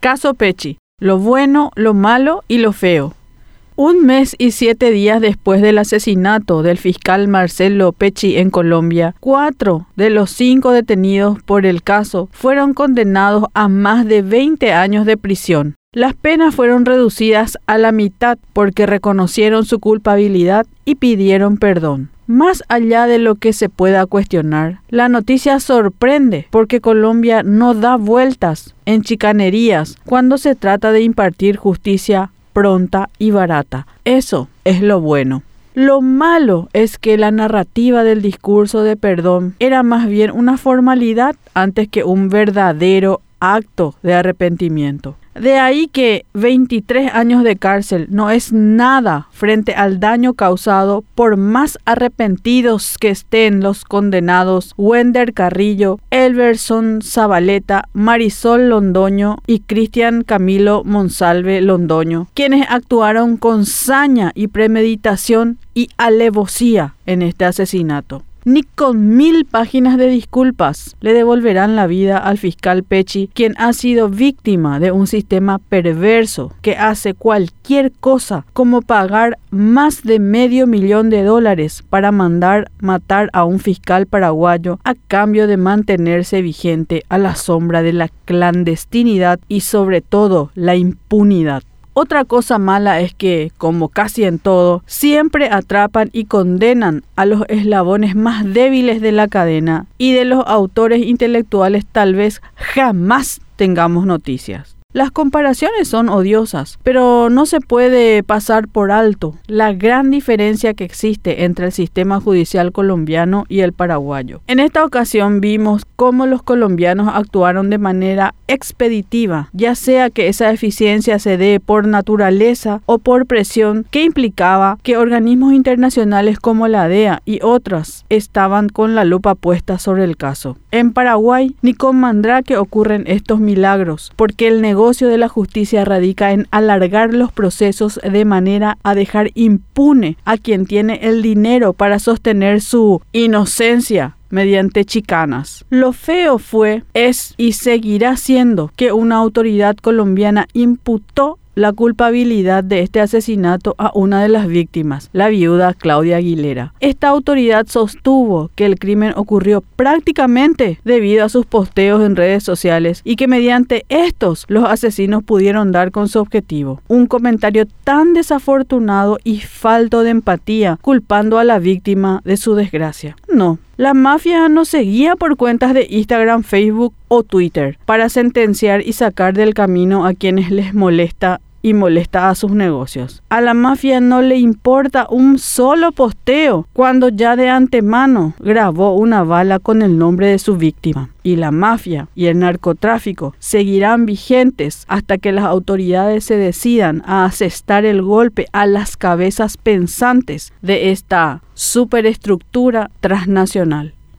Caso Pechi. Lo bueno, lo malo y lo feo. Un mes y siete días después del asesinato del fiscal Marcelo Pecci en Colombia, cuatro de los cinco detenidos por el caso fueron condenados a más de 20 años de prisión. Las penas fueron reducidas a la mitad porque reconocieron su culpabilidad y pidieron perdón. Más allá de lo que se pueda cuestionar, la noticia sorprende porque Colombia no da vueltas en chicanerías cuando se trata de impartir justicia pronta y barata. Eso es lo bueno. Lo malo es que la narrativa del discurso de perdón era más bien una formalidad antes que un verdadero acto de arrepentimiento. De ahí que 23 años de cárcel no es nada frente al daño causado por más arrepentidos que estén los condenados Wender Carrillo, Elverson Zabaleta, Marisol Londoño y Cristian Camilo Monsalve Londoño, quienes actuaron con saña y premeditación y alevosía en este asesinato ni con mil páginas de disculpas le devolverán la vida al fiscal Pechi, quien ha sido víctima de un sistema perverso que hace cualquier cosa como pagar más de medio millón de dólares para mandar matar a un fiscal paraguayo a cambio de mantenerse vigente a la sombra de la clandestinidad y sobre todo la impunidad. Otra cosa mala es que, como casi en todo, siempre atrapan y condenan a los eslabones más débiles de la cadena y de los autores intelectuales tal vez jamás tengamos noticias. Las comparaciones son odiosas, pero no se puede pasar por alto la gran diferencia que existe entre el sistema judicial colombiano y el paraguayo. En esta ocasión vimos cómo los colombianos actuaron de manera expeditiva, ya sea que esa eficiencia se dé por naturaleza o por presión que implicaba que organismos internacionales como la DEA y otras estaban con la lupa puesta sobre el caso. En Paraguay ni con Mandrake ocurren estos milagros, porque el negocio de la justicia radica en alargar los procesos de manera a dejar impune a quien tiene el dinero para sostener su inocencia mediante chicanas. Lo feo fue, es y seguirá siendo que una autoridad colombiana imputó la culpabilidad de este asesinato a una de las víctimas, la viuda Claudia Aguilera. Esta autoridad sostuvo que el crimen ocurrió prácticamente debido a sus posteos en redes sociales y que mediante estos los asesinos pudieron dar con su objetivo. Un comentario tan desafortunado y falto de empatía, culpando a la víctima de su desgracia. No, la mafia no seguía por cuentas de Instagram, Facebook o Twitter para sentenciar y sacar del camino a quienes les molesta y molesta a sus negocios. A la mafia no le importa un solo posteo cuando ya de antemano grabó una bala con el nombre de su víctima. Y la mafia y el narcotráfico seguirán vigentes hasta que las autoridades se decidan a asestar el golpe a las cabezas pensantes de esta superestructura transnacional.